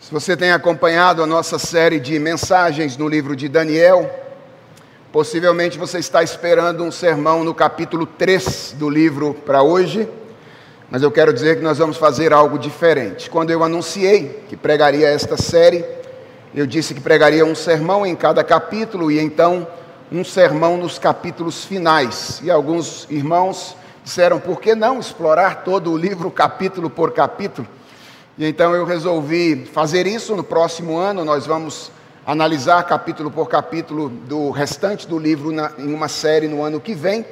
Se você tem acompanhado a nossa série de mensagens no livro de Daniel, possivelmente você está esperando um sermão no capítulo 3 do livro para hoje, mas eu quero dizer que nós vamos fazer algo diferente. Quando eu anunciei que pregaria esta série, eu disse que pregaria um sermão em cada capítulo e então um sermão nos capítulos finais. E alguns irmãos disseram: por que não explorar todo o livro capítulo por capítulo? E então eu resolvi fazer isso. No próximo ano, nós vamos analisar capítulo por capítulo do restante do livro na, em uma série no ano que vem,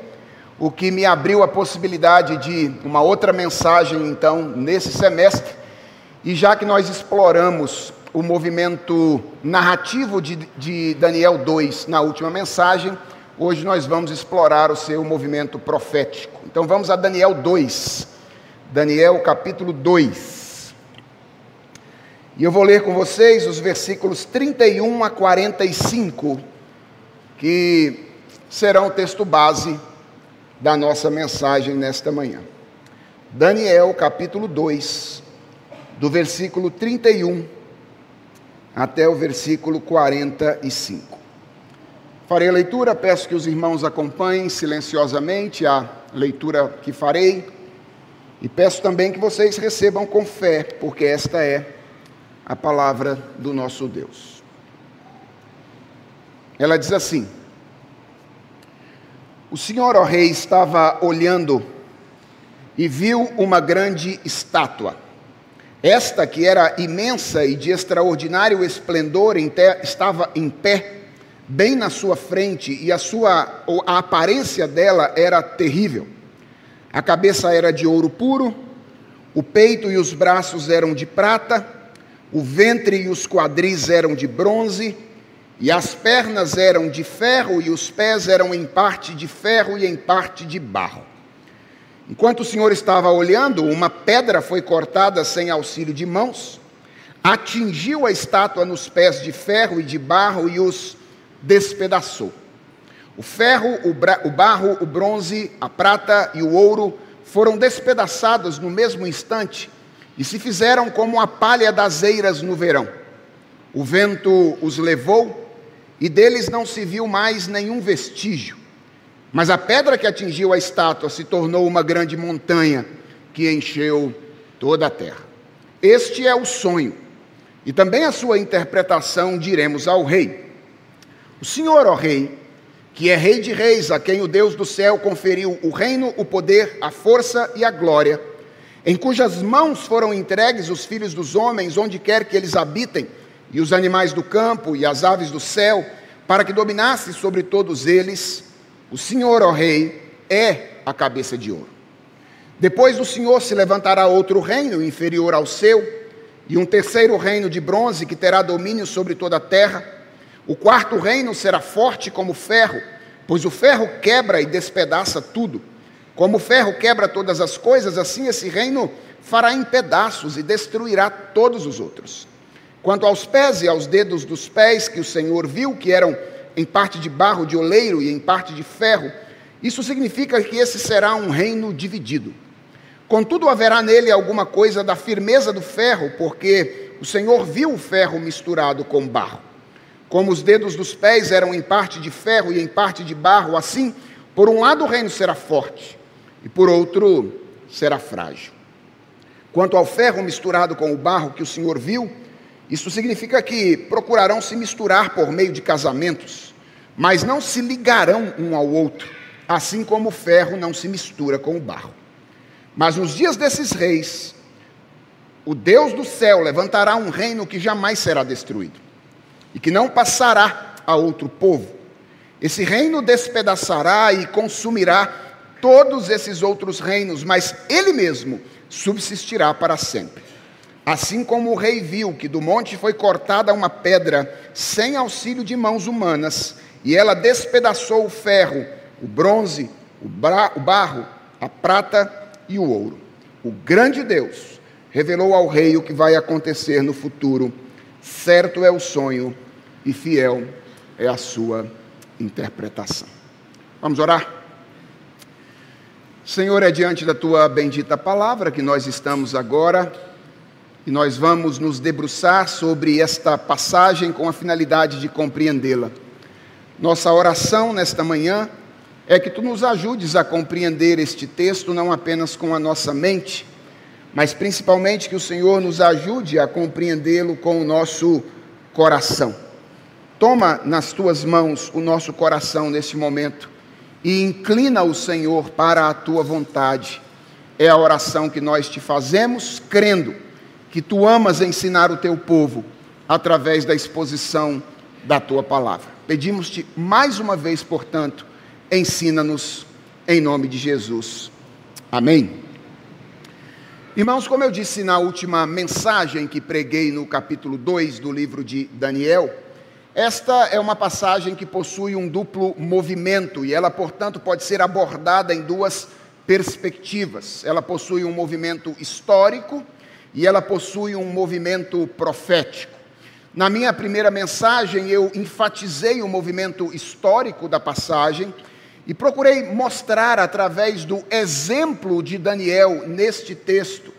o que me abriu a possibilidade de uma outra mensagem, então, nesse semestre. E já que nós exploramos o movimento narrativo de, de Daniel 2 na última mensagem, hoje nós vamos explorar o seu movimento profético. Então vamos a Daniel 2. Daniel capítulo 2. E eu vou ler com vocês os versículos 31 a 45, que serão o texto base da nossa mensagem nesta manhã. Daniel, capítulo 2, do versículo 31 até o versículo 45. Farei a leitura, peço que os irmãos acompanhem silenciosamente a leitura que farei, e peço também que vocês recebam com fé, porque esta é a palavra do nosso Deus. Ela diz assim: O senhor, ó rei, estava olhando e viu uma grande estátua. Esta, que era imensa e de extraordinário esplendor, estava em pé, bem na sua frente, e a sua a aparência dela era terrível. A cabeça era de ouro puro, o peito e os braços eram de prata, o ventre e os quadris eram de bronze, e as pernas eram de ferro, e os pés eram em parte de ferro e em parte de barro. Enquanto o Senhor estava olhando, uma pedra foi cortada sem auxílio de mãos, atingiu a estátua nos pés de ferro e de barro e os despedaçou. O ferro, o, o barro, o bronze, a prata e o ouro foram despedaçados no mesmo instante e se fizeram como a palha das eiras no verão. O vento os levou e deles não se viu mais nenhum vestígio. Mas a pedra que atingiu a estátua se tornou uma grande montanha que encheu toda a terra. Este é o sonho, e também a sua interpretação diremos ao rei. O Senhor, ó rei, que é rei de reis, a quem o Deus do céu conferiu o reino, o poder, a força e a glória, em cujas mãos foram entregues os filhos dos homens, onde quer que eles habitem, e os animais do campo e as aves do céu, para que dominasse sobre todos eles, o Senhor, ó Rei, é a cabeça de ouro. Depois do Senhor se levantará outro reino inferior ao seu, e um terceiro reino de bronze que terá domínio sobre toda a terra. O quarto reino será forte como ferro, pois o ferro quebra e despedaça tudo como o ferro quebra todas as coisas, assim esse reino fará em pedaços e destruirá todos os outros. Quanto aos pés e aos dedos dos pés que o Senhor viu, que eram em parte de barro de oleiro e em parte de ferro, isso significa que esse será um reino dividido. Contudo, haverá nele alguma coisa da firmeza do ferro, porque o Senhor viu o ferro misturado com barro. Como os dedos dos pés eram em parte de ferro e em parte de barro, assim, por um lado o reino será forte, e por outro será frágil. Quanto ao ferro misturado com o barro que o Senhor viu, isso significa que procurarão se misturar por meio de casamentos, mas não se ligarão um ao outro, assim como o ferro não se mistura com o barro. Mas nos dias desses reis, o Deus do céu levantará um reino que jamais será destruído e que não passará a outro povo. Esse reino despedaçará e consumirá todos esses outros reinos, mas ele mesmo subsistirá para sempre. Assim como o rei viu que do monte foi cortada uma pedra sem auxílio de mãos humanas, e ela despedaçou o ferro, o bronze, o, o barro, a prata e o ouro. O grande Deus revelou ao rei o que vai acontecer no futuro. Certo é o sonho e fiel é a sua interpretação. Vamos orar? Senhor, é diante da tua bendita palavra que nós estamos agora e nós vamos nos debruçar sobre esta passagem com a finalidade de compreendê-la. Nossa oração nesta manhã é que tu nos ajudes a compreender este texto não apenas com a nossa mente, mas principalmente que o Senhor nos ajude a compreendê-lo com o nosso coração. Toma nas tuas mãos o nosso coração neste momento e inclina o Senhor para a tua vontade. É a oração que nós te fazemos, crendo que tu amas ensinar o teu povo através da exposição da tua palavra. Pedimos-te mais uma vez, portanto, ensina-nos em nome de Jesus. Amém. Irmãos, como eu disse na última mensagem que preguei no capítulo 2 do livro de Daniel, esta é uma passagem que possui um duplo movimento e ela, portanto, pode ser abordada em duas perspectivas. Ela possui um movimento histórico e ela possui um movimento profético. Na minha primeira mensagem, eu enfatizei o movimento histórico da passagem e procurei mostrar, através do exemplo de Daniel neste texto,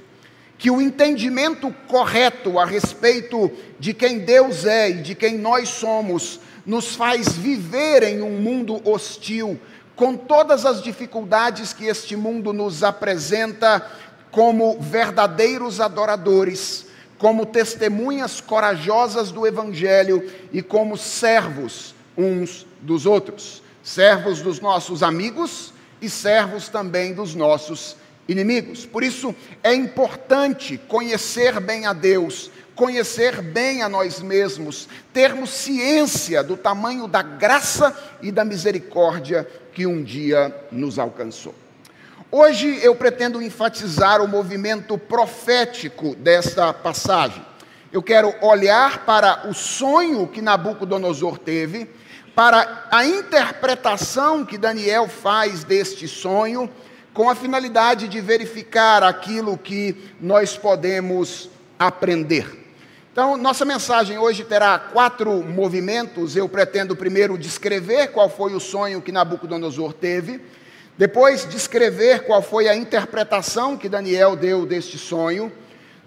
que o entendimento correto a respeito de quem Deus é e de quem nós somos nos faz viver em um mundo hostil, com todas as dificuldades que este mundo nos apresenta, como verdadeiros adoradores, como testemunhas corajosas do Evangelho e como servos uns dos outros servos dos nossos amigos e servos também dos nossos inimigos. Por isso é importante conhecer bem a Deus, conhecer bem a nós mesmos, termos ciência do tamanho da graça e da misericórdia que um dia nos alcançou. Hoje eu pretendo enfatizar o movimento profético desta passagem. Eu quero olhar para o sonho que Nabucodonosor teve para a interpretação que Daniel faz deste sonho, com a finalidade de verificar aquilo que nós podemos aprender. Então, nossa mensagem hoje terá quatro movimentos. Eu pretendo primeiro descrever qual foi o sonho que Nabucodonosor teve, depois descrever qual foi a interpretação que Daniel deu deste sonho,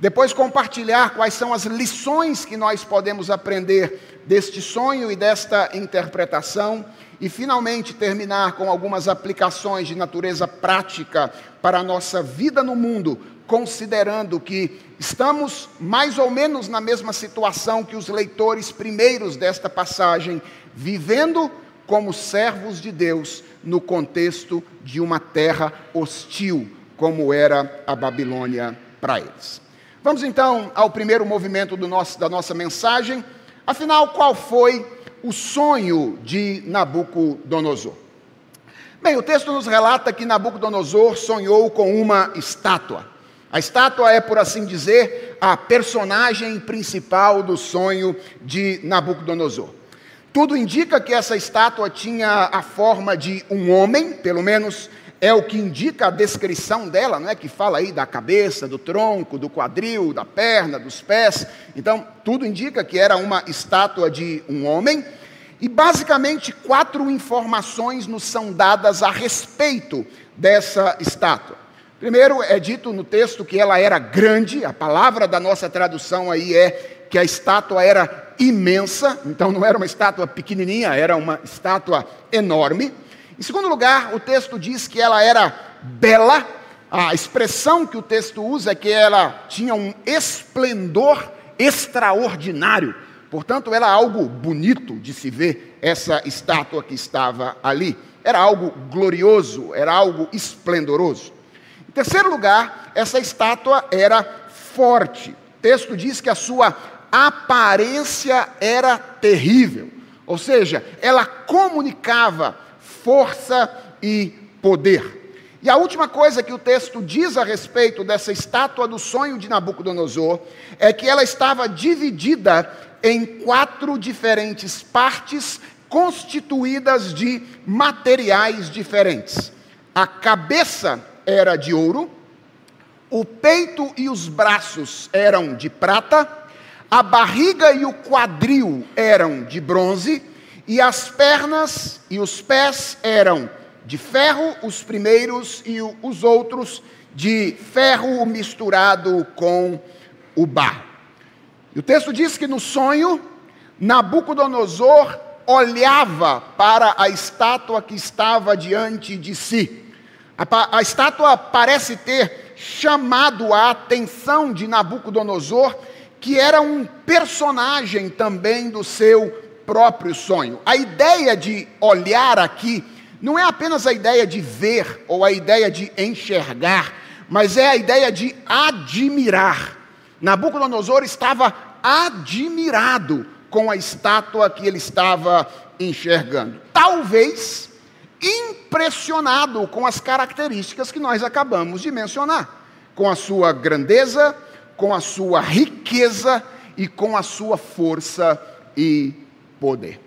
depois compartilhar quais são as lições que nós podemos aprender deste sonho e desta interpretação e finalmente terminar com algumas aplicações de natureza prática para a nossa vida no mundo, considerando que estamos mais ou menos na mesma situação que os leitores primeiros desta passagem, vivendo como servos de Deus no contexto de uma terra hostil, como era a Babilônia para eles. Vamos então ao primeiro movimento nosso, da nossa mensagem Afinal, qual foi o sonho de Nabucodonosor? Bem, o texto nos relata que Nabucodonosor sonhou com uma estátua. A estátua é, por assim dizer, a personagem principal do sonho de Nabucodonosor. Tudo indica que essa estátua tinha a forma de um homem, pelo menos é o que indica a descrição dela, não é? que fala aí da cabeça, do tronco, do quadril, da perna, dos pés. Então, tudo indica que era uma estátua de um homem. E basicamente, quatro informações nos são dadas a respeito dessa estátua. Primeiro, é dito no texto que ela era grande, a palavra da nossa tradução aí é que a estátua era imensa, então não era uma estátua pequenininha, era uma estátua enorme. Em segundo lugar, o texto diz que ela era bela. A expressão que o texto usa é que ela tinha um esplendor extraordinário. Portanto, era algo bonito de se ver essa estátua que estava ali. Era algo glorioso, era algo esplendoroso. Em terceiro lugar, essa estátua era forte. O texto diz que a sua aparência era terrível. Ou seja, ela comunicava força e poder. E a última coisa que o texto diz a respeito dessa estátua do sonho de Nabucodonosor é que ela estava dividida em quatro diferentes partes constituídas de materiais diferentes. A cabeça era de ouro, o peito e os braços eram de prata, a barriga e o quadril eram de bronze e as pernas e os pés eram de ferro, os primeiros, e os outros de ferro misturado com o barro. E o texto diz que no sonho, Nabucodonosor olhava para a estátua que estava diante de si. A, a estátua parece ter chamado a atenção de Nabucodonosor, que era um personagem também do seu próprio sonho. A ideia de olhar aqui não é apenas a ideia de ver ou a ideia de enxergar, mas é a ideia de admirar. Nabucodonosor estava admirado com a estátua que ele estava enxergando. Talvez impressionado com as características que nós acabamos de mencionar, com a sua grandeza, com a sua riqueza e com a sua força e poder.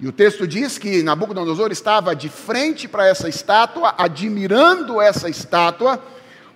E o texto diz que Nabucodonosor estava de frente para essa estátua, admirando essa estátua,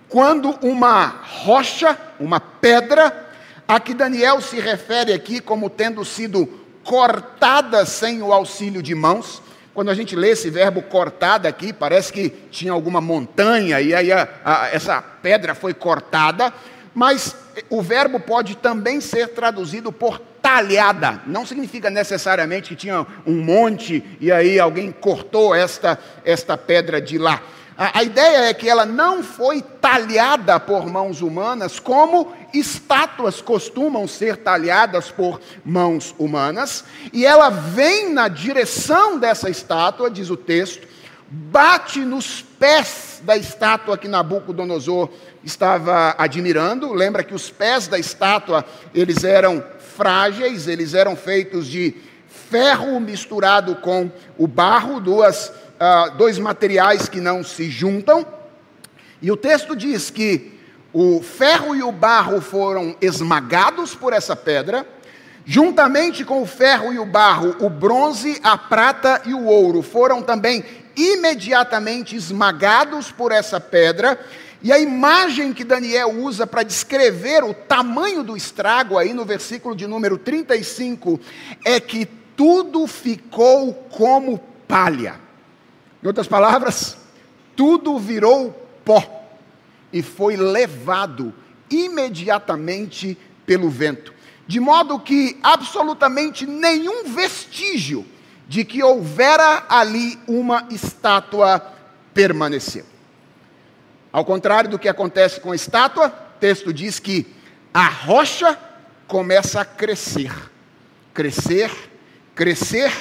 quando uma rocha, uma pedra, a que Daniel se refere aqui como tendo sido cortada sem o auxílio de mãos. Quando a gente lê esse verbo cortada aqui, parece que tinha alguma montanha e aí a, a, essa pedra foi cortada, mas o verbo pode também ser traduzido por talhada. Não significa necessariamente que tinha um monte e aí alguém cortou esta, esta pedra de lá. A, a ideia é que ela não foi talhada por mãos humanas, como estátuas costumam ser talhadas por mãos humanas, e ela vem na direção dessa estátua, diz o texto, bate nos pés da estátua que Nabucodonosor estava admirando. Lembra que os pés da estátua, eles eram frágeis, eles eram feitos de ferro misturado com o barro, duas, uh, dois materiais que não se juntam. E o texto diz que o ferro e o barro foram esmagados por essa pedra, juntamente com o ferro e o barro, o bronze, a prata e o ouro foram também imediatamente esmagados por essa pedra, e a imagem que Daniel usa para descrever o tamanho do estrago, aí no versículo de número 35, é que tudo ficou como palha. Em outras palavras, tudo virou pó e foi levado imediatamente pelo vento, de modo que absolutamente nenhum vestígio de que houvera ali uma estátua permaneceu. Ao contrário do que acontece com a estátua, o texto diz que a rocha começa a crescer, crescer, crescer,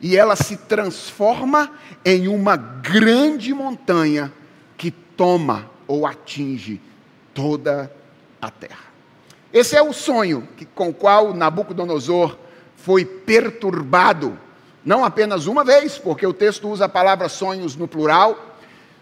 e ela se transforma em uma grande montanha que toma ou atinge toda a terra. Esse é o sonho que, com o qual Nabucodonosor foi perturbado, não apenas uma vez, porque o texto usa a palavra sonhos no plural,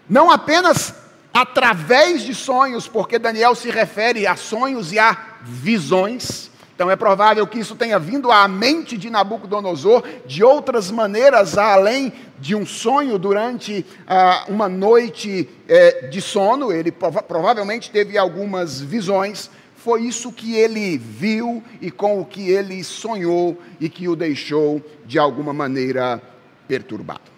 não apenas através de sonhos, porque Daniel se refere a sonhos e a visões. Então é provável que isso tenha vindo à mente de Nabucodonosor de outras maneiras, além de um sonho durante ah, uma noite eh, de sono. Ele prova provavelmente teve algumas visões. Foi isso que ele viu e com o que ele sonhou e que o deixou de alguma maneira perturbado.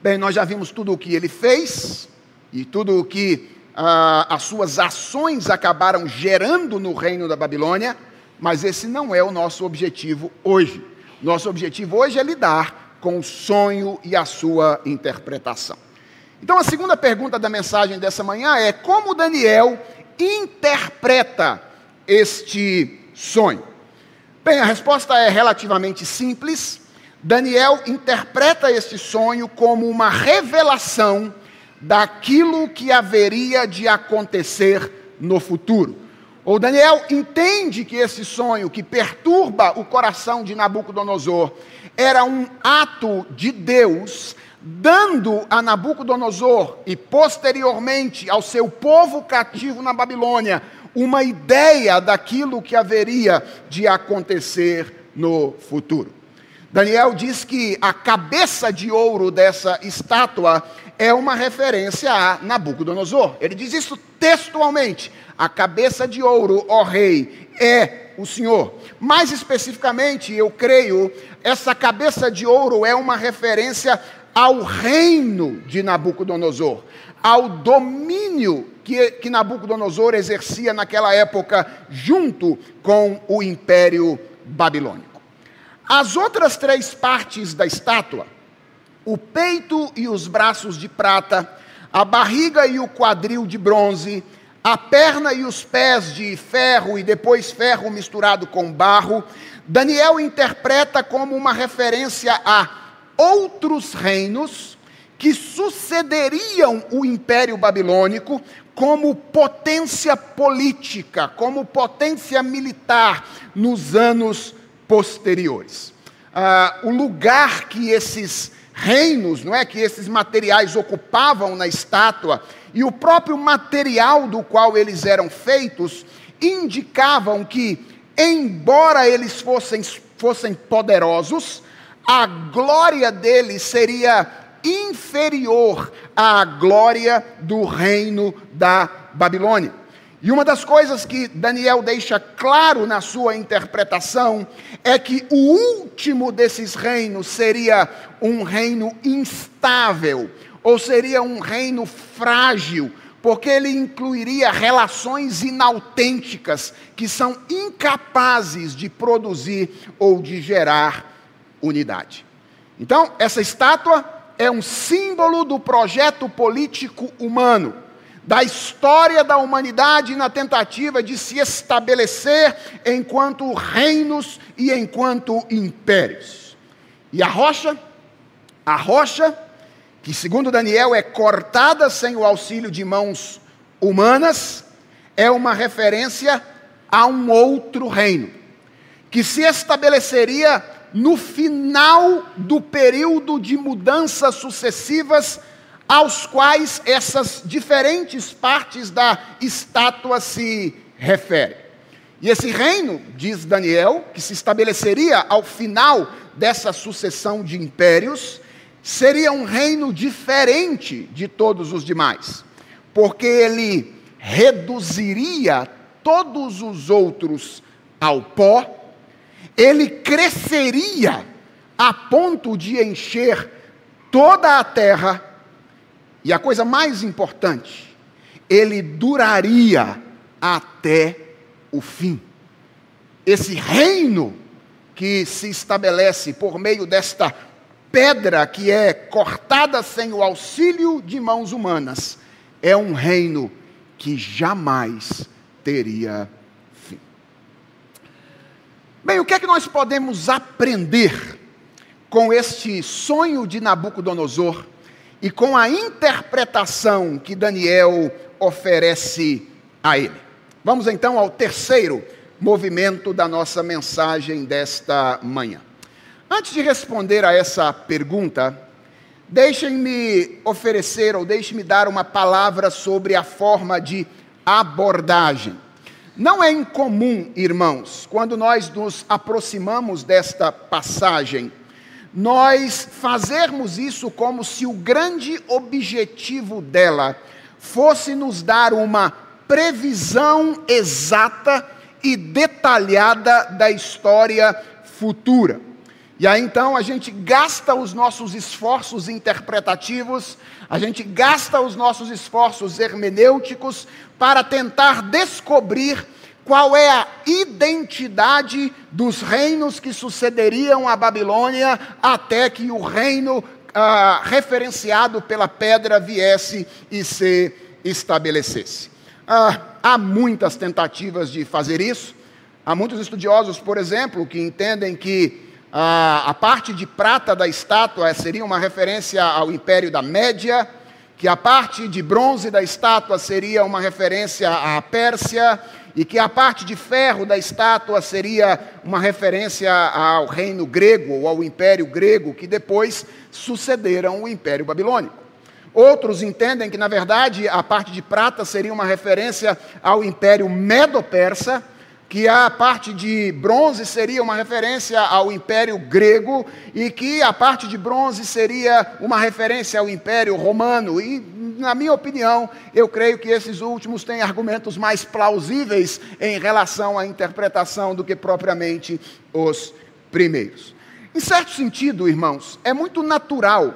Bem, nós já vimos tudo o que ele fez, e tudo o que ah, as suas ações acabaram gerando no reino da Babilônia, mas esse não é o nosso objetivo hoje. Nosso objetivo hoje é lidar com o sonho e a sua interpretação. Então, a segunda pergunta da mensagem dessa manhã é: como Daniel interpreta este sonho? Bem, a resposta é relativamente simples. Daniel interpreta este sonho como uma revelação daquilo que haveria de acontecer no futuro. O Daniel entende que esse sonho que perturba o coração de Nabucodonosor era um ato de Deus dando a Nabucodonosor e posteriormente ao seu povo cativo na Babilônia uma ideia daquilo que haveria de acontecer no futuro. Daniel diz que a cabeça de ouro dessa estátua é uma referência a Nabucodonosor. Ele diz isso textualmente. A cabeça de ouro, ó rei, é o Senhor. Mais especificamente, eu creio, essa cabeça de ouro é uma referência ao reino de Nabucodonosor, ao domínio que, que Nabucodonosor exercia naquela época junto com o império babilônico. As outras três partes da estátua, o peito e os braços de prata, a barriga e o quadril de bronze, a perna e os pés de ferro e depois ferro misturado com barro, Daniel interpreta como uma referência a outros reinos que sucederiam o Império Babilônico como potência política, como potência militar nos anos posteriores. Ah, o lugar que esses reinos, não é, que esses materiais ocupavam na estátua e o próprio material do qual eles eram feitos indicavam que, embora eles fossem, fossem poderosos, a glória deles seria inferior à glória do reino da Babilônia. E uma das coisas que Daniel deixa claro na sua interpretação é que o último desses reinos seria um reino instável, ou seria um reino frágil, porque ele incluiria relações inautênticas que são incapazes de produzir ou de gerar unidade. Então, essa estátua é um símbolo do projeto político humano da história da humanidade na tentativa de se estabelecer enquanto reinos e enquanto impérios. E a rocha, a rocha, que segundo Daniel é cortada sem o auxílio de mãos humanas, é uma referência a um outro reino, que se estabeleceria no final do período de mudanças sucessivas aos quais essas diferentes partes da estátua se referem. E esse reino, diz Daniel, que se estabeleceria ao final dessa sucessão de impérios, seria um reino diferente de todos os demais, porque ele reduziria todos os outros ao pó, ele cresceria a ponto de encher toda a terra e a coisa mais importante, ele duraria até o fim. Esse reino que se estabelece por meio desta pedra que é cortada sem o auxílio de mãos humanas, é um reino que jamais teria fim. Bem, o que é que nós podemos aprender com este sonho de Nabucodonosor e com a interpretação que Daniel oferece a ele. Vamos então ao terceiro movimento da nossa mensagem desta manhã. Antes de responder a essa pergunta, deixem-me oferecer ou deixem-me dar uma palavra sobre a forma de abordagem. Não é incomum, irmãos, quando nós nos aproximamos desta passagem, nós fazermos isso como se o grande objetivo dela fosse nos dar uma previsão exata e detalhada da história futura. E aí então a gente gasta os nossos esforços interpretativos, a gente gasta os nossos esforços hermenêuticos para tentar descobrir qual é a identidade dos reinos que sucederiam a Babilônia até que o reino ah, referenciado pela pedra viesse e se estabelecesse. Ah, há muitas tentativas de fazer isso. Há muitos estudiosos, por exemplo, que entendem que ah, a parte de prata da estátua seria uma referência ao Império da Média, que a parte de bronze da estátua seria uma referência à Pérsia e que a parte de ferro da estátua seria uma referência ao reino grego ou ao império grego que depois sucederam o império babilônico. Outros entendem que, na verdade, a parte de prata seria uma referência ao império medo-persa que a parte de bronze seria uma referência ao Império Grego e que a parte de bronze seria uma referência ao Império Romano. E, na minha opinião, eu creio que esses últimos têm argumentos mais plausíveis em relação à interpretação do que propriamente os primeiros. Em certo sentido, irmãos, é muito natural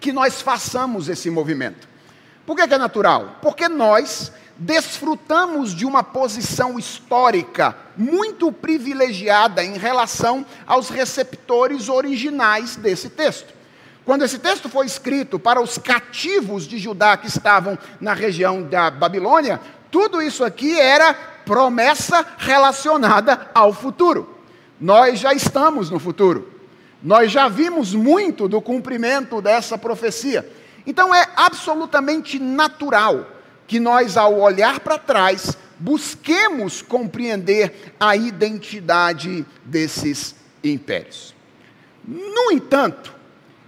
que nós façamos esse movimento. Por que, é natural? Porque nós desfrutamos de uma posição histórica muito privilegiada em relação aos receptores originais desse texto. Quando esse texto foi escrito para os cativos de Judá que estavam na região da Babilônia, tudo isso aqui era promessa relacionada ao futuro. Nós já estamos no futuro. Nós já vimos muito do cumprimento dessa profecia. Então é absolutamente natural que nós, ao olhar para trás, busquemos compreender a identidade desses impérios. No entanto,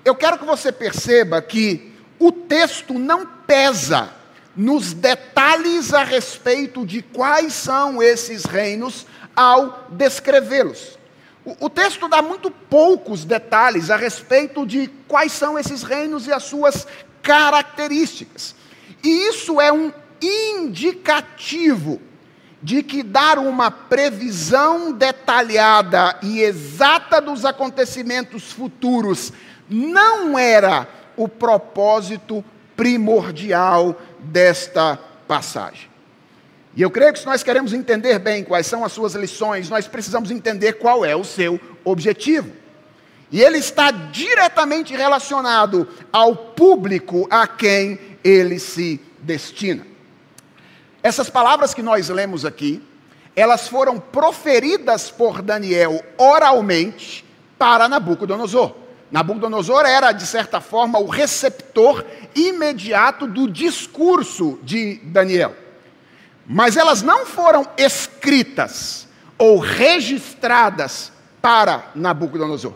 eu quero que você perceba que o texto não pesa nos detalhes a respeito de quais são esses reinos ao descrevê-los. O, texto dá muito poucos detalhes a respeito de quais são esses reinos e as suas características. E isso é um indicativo de que dar uma previsão detalhada e exata dos acontecimentos futuros não era o propósito primordial desta passagem. E eu creio que se nós queremos entender bem quais são as suas lições, nós precisamos entender qual é o seu objetivo. E ele está diretamente relacionado ao público a quem ele se destina. Essas palavras que nós lemos aqui, elas foram proferidas por Daniel oralmente para Nabucodonosor. Nabucodonosor era, de certa forma, o receptor imediato do discurso de Daniel. Mas elas não foram escritas ou registradas para Nabucodonosor.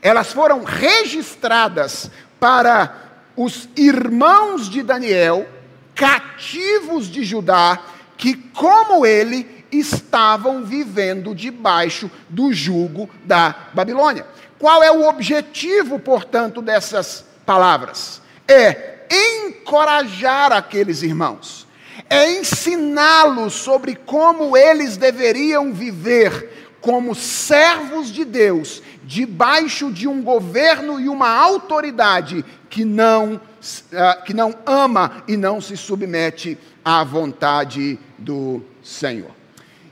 Elas foram registradas para os irmãos de Daniel, cativos de Judá, que, como ele, estavam vivendo debaixo do jugo da Babilônia. Qual é o objetivo, portanto, dessas palavras? É encorajar aqueles irmãos, é ensiná-los sobre como eles deveriam viver como servos de Deus, debaixo de um governo e uma autoridade que não, ah, que não ama e não se submete à vontade do Senhor.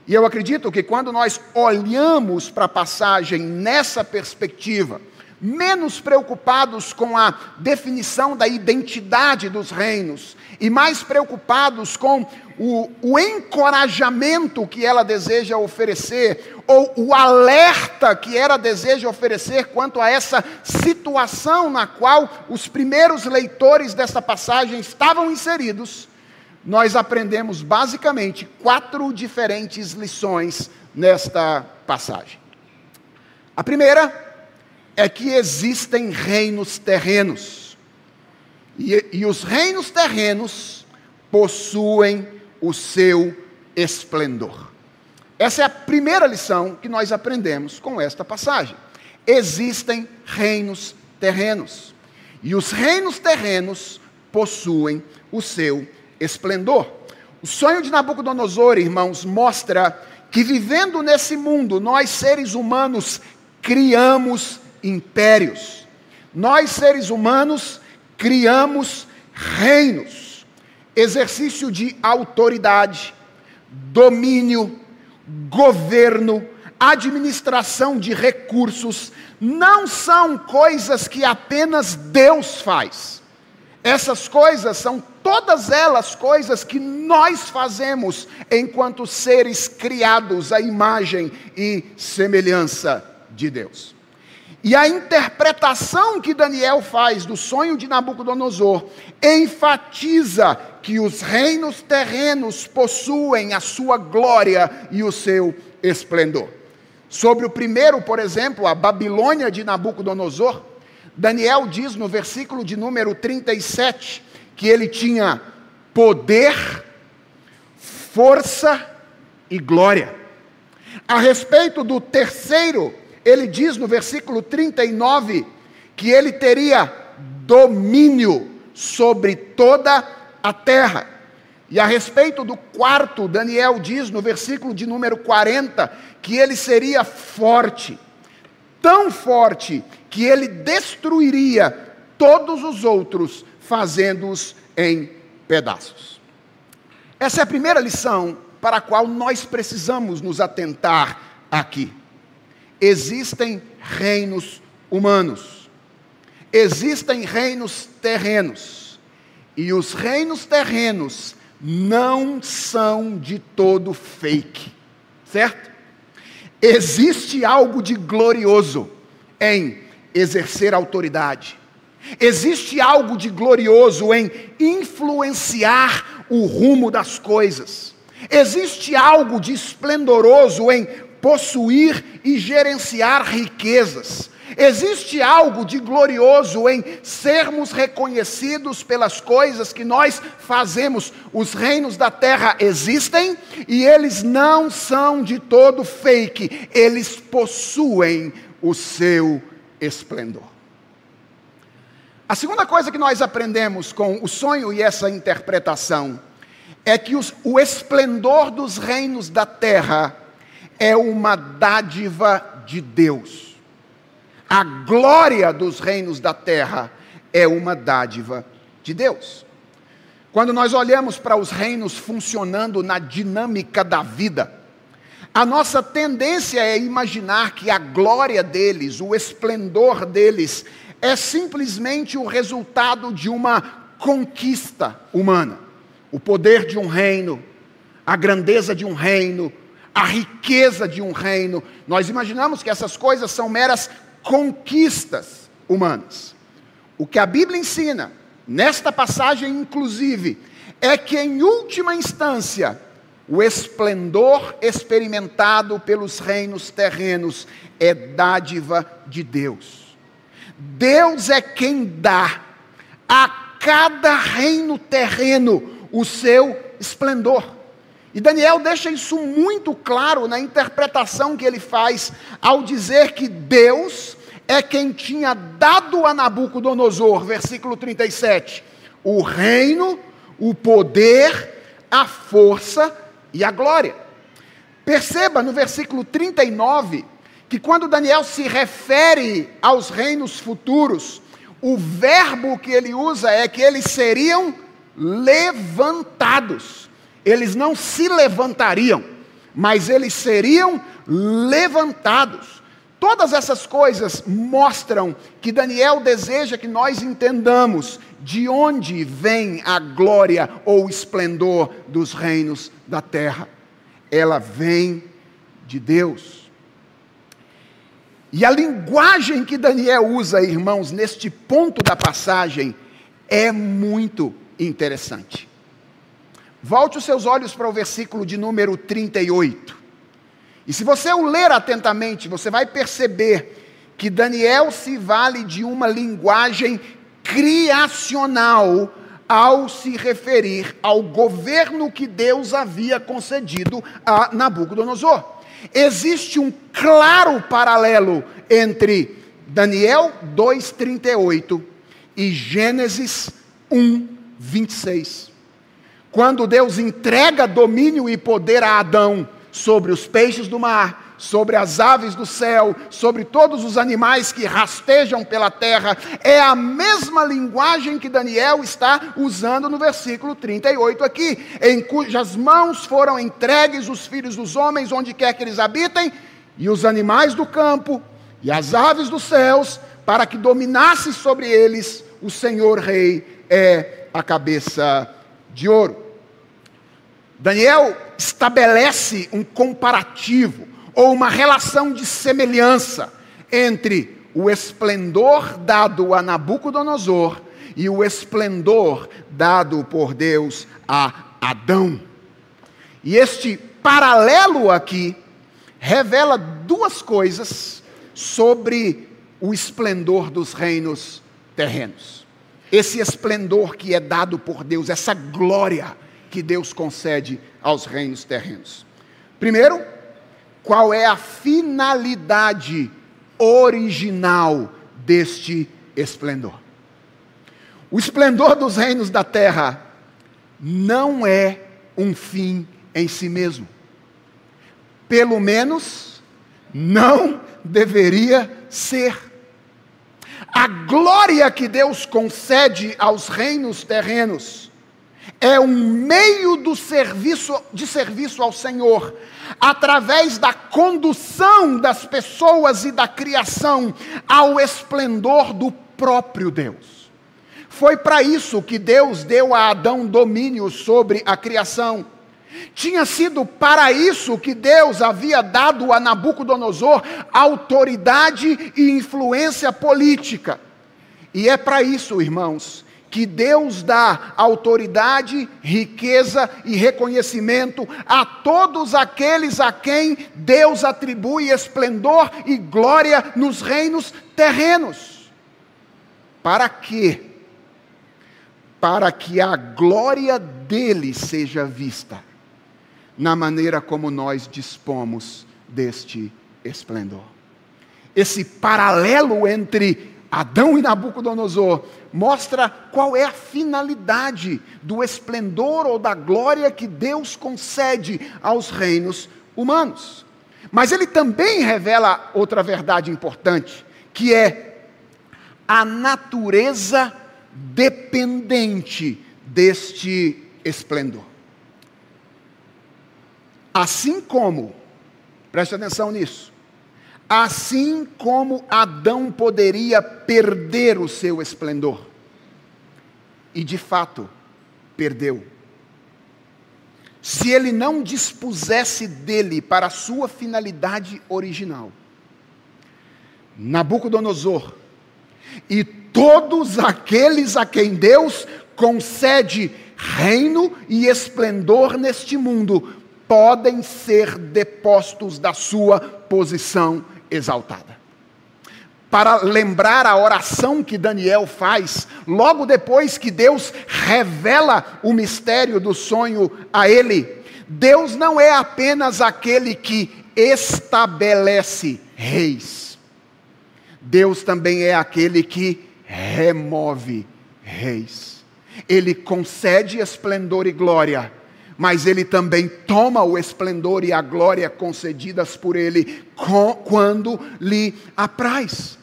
E eu acredito que quando nós olhamos para a passagem nessa perspectiva, menos preocupados com a definição da identidade dos reinos e mais preocupados com o, o, encorajamento que ela deseja oferecer, ou o alerta que ela deseja oferecer quanto a essa situação na qual os primeiros leitores dessa passagem estavam inseridos, nós aprendemos basicamente quatro diferentes lições nesta passagem. A primeira é que existem reinos terrenos, e, e os reinos terrenos possuem o seu esplendor. Essa é a primeira lição que nós aprendemos com esta passagem. Existem reinos terrenos, e os reinos terrenos possuem o seu esplendor. O sonho de Nabucodonosor, irmãos, mostra que vivendo nesse mundo, nós seres humanos criamos impérios. Nós seres humanos criamos reinos. Exercício de autoridade, domínio, governo, administração de recursos, não são coisas que apenas Deus faz. Essas coisas são todas elas coisas que nós fazemos enquanto seres criados à imagem e semelhança de Deus. E a interpretação que Daniel faz do sonho de Nabucodonosor enfatiza que os reinos terrenos possuem a sua glória e o seu esplendor. Sobre o primeiro, por exemplo, a Babilônia de Nabucodonosor, Daniel diz no versículo de número 37 que ele tinha poder, força e glória. A respeito do terceiro, ele diz no versículo 39 que ele teria domínio sobre toda a terra. E a respeito do quarto, Daniel diz no versículo de número 40 que ele seria forte, tão forte que ele destruiria todos os outros, fazendo-os em pedaços. Essa é a primeira lição para a qual nós precisamos nos atentar aqui. Existem reinos humanos, existem reinos terrenos, e os reinos terrenos não são de todo fake, certo? Existe algo de glorioso em exercer autoridade. Existe algo de glorioso em influenciar o rumo das coisas. Existe algo de esplendoroso em possuir e gerenciar riquezas. Existe algo de glorioso em sermos reconhecidos pelas coisas que nós fazemos. Os reinos da terra existem e eles não são de todo fake, eles possuem o seu esplendor. A segunda coisa que nós aprendemos com o sonho e essa interpretação é que os, o esplendor dos reinos da terra é uma dádiva de Deus. A glória dos reinos da terra é uma dádiva de Deus. Quando nós olhamos para os reinos funcionando na dinâmica da vida, a nossa tendência é imaginar que a glória deles, o esplendor deles, é simplesmente o resultado de uma conquista humana o poder de um reino, a grandeza de um reino, a riqueza de um reino. Nós imaginamos que essas coisas são meras conquistas humanas. O que a Bíblia ensina, nesta passagem inclusive, é que em última instância, o esplendor experimentado pelos reinos terrenos é dádiva de Deus. Deus é quem dá a cada reino terreno o seu esplendor. E Daniel deixa isso muito claro na interpretação que ele faz ao dizer que Deus é quem tinha dado a Nabucodonosor, versículo 37, o reino, o poder, a força e a glória. Perceba no versículo 39 que quando Daniel se refere aos reinos futuros, o verbo que ele usa é que eles seriam levantados. Eles não se levantariam, mas eles seriam levantados. Todas essas coisas mostram que Daniel deseja que nós entendamos de onde vem a glória ou esplendor dos reinos da terra. Ela vem de Deus. E a linguagem que Daniel usa, irmãos, neste ponto da passagem, é muito interessante. Volte os seus olhos para o versículo de número 38. E se você o ler atentamente, você vai perceber que Daniel se vale de uma linguagem criacional ao se referir ao governo que Deus havia concedido a Nabucodonosor. Existe um claro paralelo entre Daniel 2:38 e Gênesis 1 26. Quando Deus entrega domínio e poder a Adão sobre os peixes do mar, sobre as aves do céu, sobre todos os animais que rastejam pela terra, é a mesma linguagem que Daniel está usando no versículo 38 aqui, em cujas mãos foram entregues os filhos dos homens, onde quer que eles habitem, e os animais do campo, e as aves dos céus, para que dominasse sobre eles o Senhor Rei é a cabeça de ouro. Daniel estabelece um comparativo ou uma relação de semelhança entre o esplendor dado a Nabucodonosor e o esplendor dado por Deus a Adão. E este paralelo aqui revela duas coisas sobre o esplendor dos reinos terrenos esse esplendor que é dado por Deus, essa glória que Deus concede aos reinos terrenos. Primeiro, qual é a finalidade original deste esplendor? O esplendor dos reinos da terra não é um fim em si mesmo. Pelo menos, não deveria ser. A glória que Deus concede aos reinos terrenos é um meio do serviço de serviço ao Senhor, através da condução das pessoas e da criação ao esplendor do próprio Deus. Foi para isso que Deus deu a Adão domínio sobre a criação. Tinha sido para isso que Deus havia dado a Nabucodonosor autoridade e influência política. E é para isso, irmãos, que Deus dá autoridade, riqueza e reconhecimento a todos aqueles a quem Deus atribui esplendor e glória nos reinos terrenos. Para quê? Para que a glória dele seja vista na maneira como nós dispomos deste esplendor. Esse paralelo entre Adão e Nabucodonosor mostra qual é a finalidade do esplendor ou da glória que Deus concede aos reinos humanos. Mas ele também revela outra verdade importante, que é a natureza dependente deste esplendor. Assim como, preste atenção nisso, Assim como Adão poderia perder o seu esplendor, e de fato perdeu. Se ele não dispusesse dele para a sua finalidade original, Nabucodonosor e todos aqueles a quem Deus concede reino e esplendor neste mundo podem ser depostos da sua posição exaltada. Para lembrar a oração que Daniel faz, logo depois que Deus revela o mistério do sonho a ele, Deus não é apenas aquele que estabelece reis, Deus também é aquele que remove reis. Ele concede esplendor e glória mas ele também toma o esplendor e a glória concedidas por ele quando lhe apraz.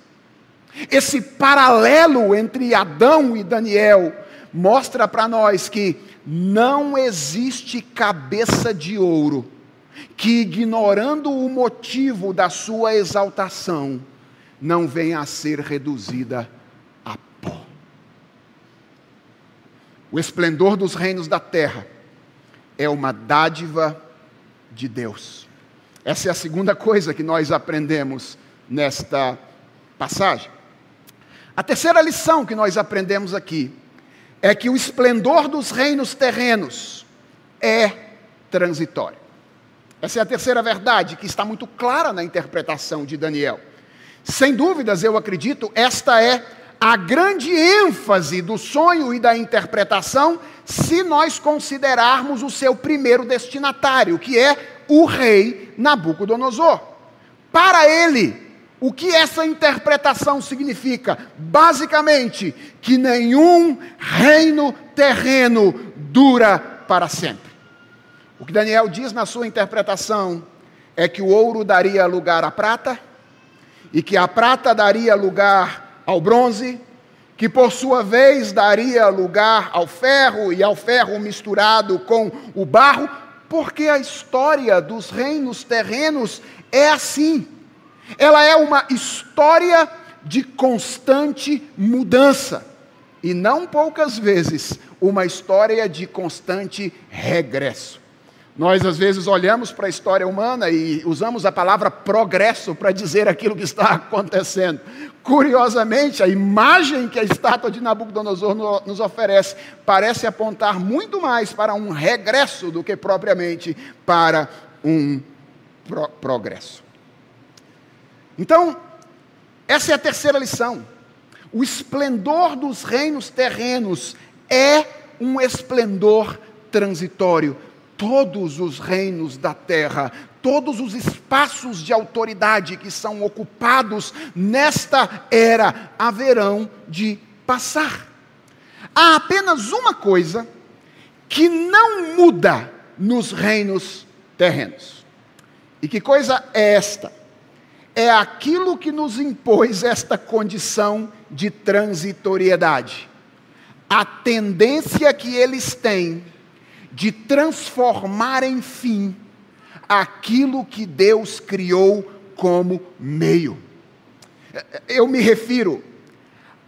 Esse paralelo entre Adão e Daniel mostra para nós que não existe cabeça de ouro que, ignorando o motivo da sua exaltação, não venha a ser reduzida a pó. O esplendor dos reinos da terra é uma dádiva de Deus. Essa é a segunda coisa que nós aprendemos nesta passagem. A terceira lição que nós aprendemos aqui é que o esplendor dos reinos terrenos é transitório. Essa é a terceira verdade que está muito clara na interpretação de Daniel. Sem dúvidas, eu acredito, esta é a grande ênfase do sonho e da interpretação, se nós considerarmos o seu primeiro destinatário, que é o rei Nabucodonosor. Para ele, o que essa interpretação significa? Basicamente, que nenhum reino terreno dura para sempre. O que Daniel diz na sua interpretação é que o ouro daria lugar à prata, e que a prata daria lugar ao bronze, que por sua vez daria lugar ao ferro e ao ferro misturado com o barro, porque a história dos reinos terrenos é assim. Ela é uma história de constante mudança e não poucas vezes uma história de constante regresso. Nós, às vezes, olhamos para a história humana e usamos a palavra progresso para dizer aquilo que está acontecendo. Curiosamente, a imagem que a estátua de Nabucodonosor nos oferece parece apontar muito mais para um regresso do que propriamente para um pro progresso. Então, essa é a terceira lição. O esplendor dos reinos terrenos é um esplendor transitório todos os reinos da terra, todos os espaços de autoridade que são ocupados nesta era haverão de passar. Há apenas uma coisa que não muda nos reinos terrenos. E que coisa é esta? é aquilo que nos impôs esta condição de transitoriedade. A tendência que eles têm de transformar em fim aquilo que Deus criou como meio. Eu me refiro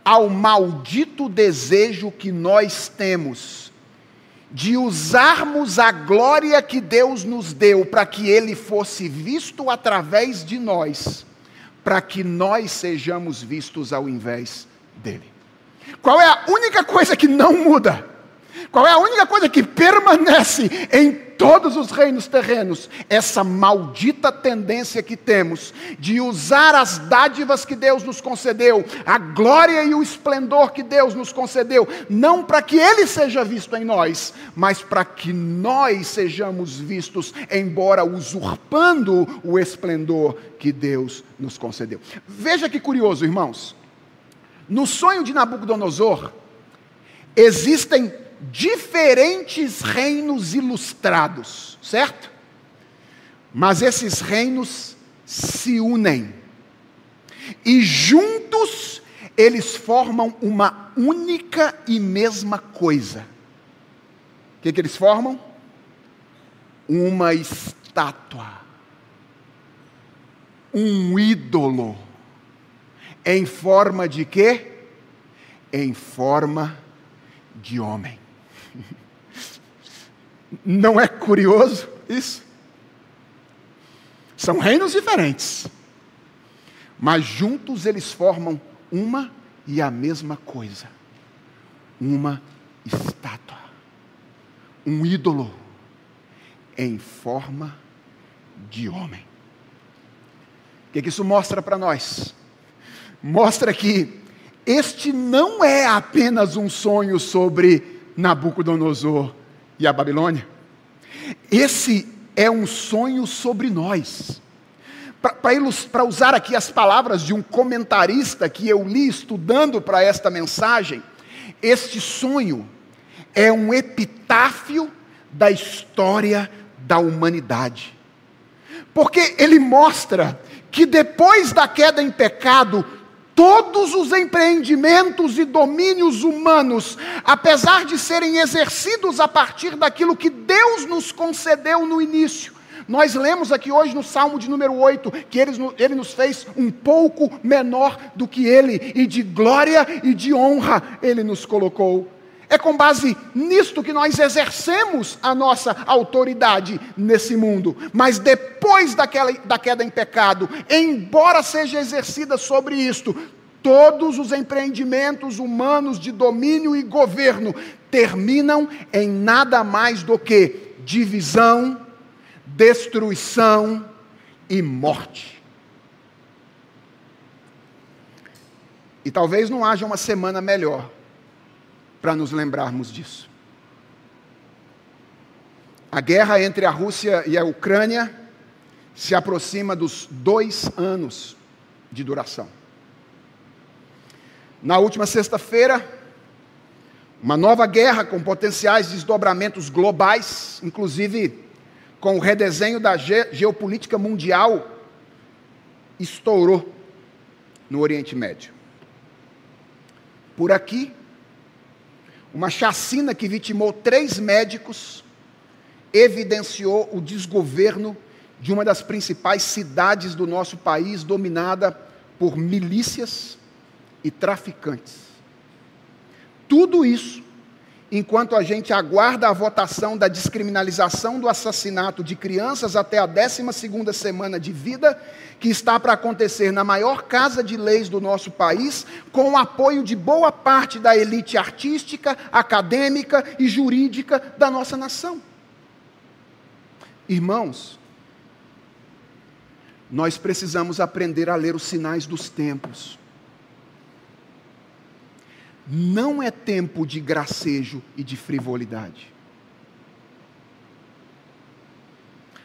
ao maldito desejo que nós temos de usarmos a glória que Deus nos deu para que Ele fosse visto através de nós, para que nós sejamos vistos ao invés dele. Qual é a única coisa que não muda? Qual é a única coisa que permanece em todos os reinos terrenos? Essa maldita tendência que temos de usar as dádivas que Deus nos concedeu, a glória e o esplendor que Deus nos concedeu, não para que Ele seja visto em nós, mas para que nós sejamos vistos, embora usurpando o esplendor que Deus nos concedeu. Veja que curioso, irmãos. No sonho de Nabucodonosor, existem diferentes reinos ilustrados, certo? Mas esses reinos se unem. E juntos eles formam uma única e mesma coisa. O que, que eles formam? Uma estátua. Um ídolo. Em forma de quê? Em forma de homem. Não é curioso isso? São reinos diferentes, mas juntos eles formam uma e a mesma coisa: uma estátua, um ídolo em forma de homem. O que, que isso mostra para nós? Mostra que este não é apenas um sonho sobre Nabucodonosor e a Babilônia. Esse é um sonho sobre nós. Para usar aqui as palavras de um comentarista que eu li estudando para esta mensagem, este sonho é um epitáfio da história da humanidade. Porque ele mostra que depois da queda em pecado, Todos os empreendimentos e domínios humanos, apesar de serem exercidos a partir daquilo que Deus nos concedeu no início, nós lemos aqui hoje no Salmo de número 8 que ele, ele, nos fez um pouco menor do que ele, e de glória e de honra ele nos colocou. É com base nisto que nós exercemos a nossa autoridade nesse mundo. Mas depois daquela, da queda em pecado, embora seja exercida sobre isto, todos os empreendimentos humanos de domínio e governo terminam em nada mais do que divisão, destruição e morte. E talvez não haja uma semana melhor para nos lembrarmos disso. A guerra entre a Rússia e a Ucrânia se aproxima dos dois anos de duração. Na última sexta-feira, uma nova guerra com potenciais desdobramentos globais, inclusive com o redesenho da ge geopolítica mundial, estourou no Oriente Médio. Por aqui, uma chacina que vitimou três médicos evidenciou o desgoverno de uma das principais cidades do nosso país, dominada por milícias e traficantes. Tudo isso enquanto a gente aguarda a votação da descriminalização do assassinato de crianças até a 12 semana de vida, que está para acontecer na maior casa de leis do nosso país, com o apoio de boa parte da elite artística, acadêmica e jurídica da nossa nação. Irmãos, nós precisamos aprender a ler os sinais dos tempos. Não é tempo de gracejo e de frivolidade.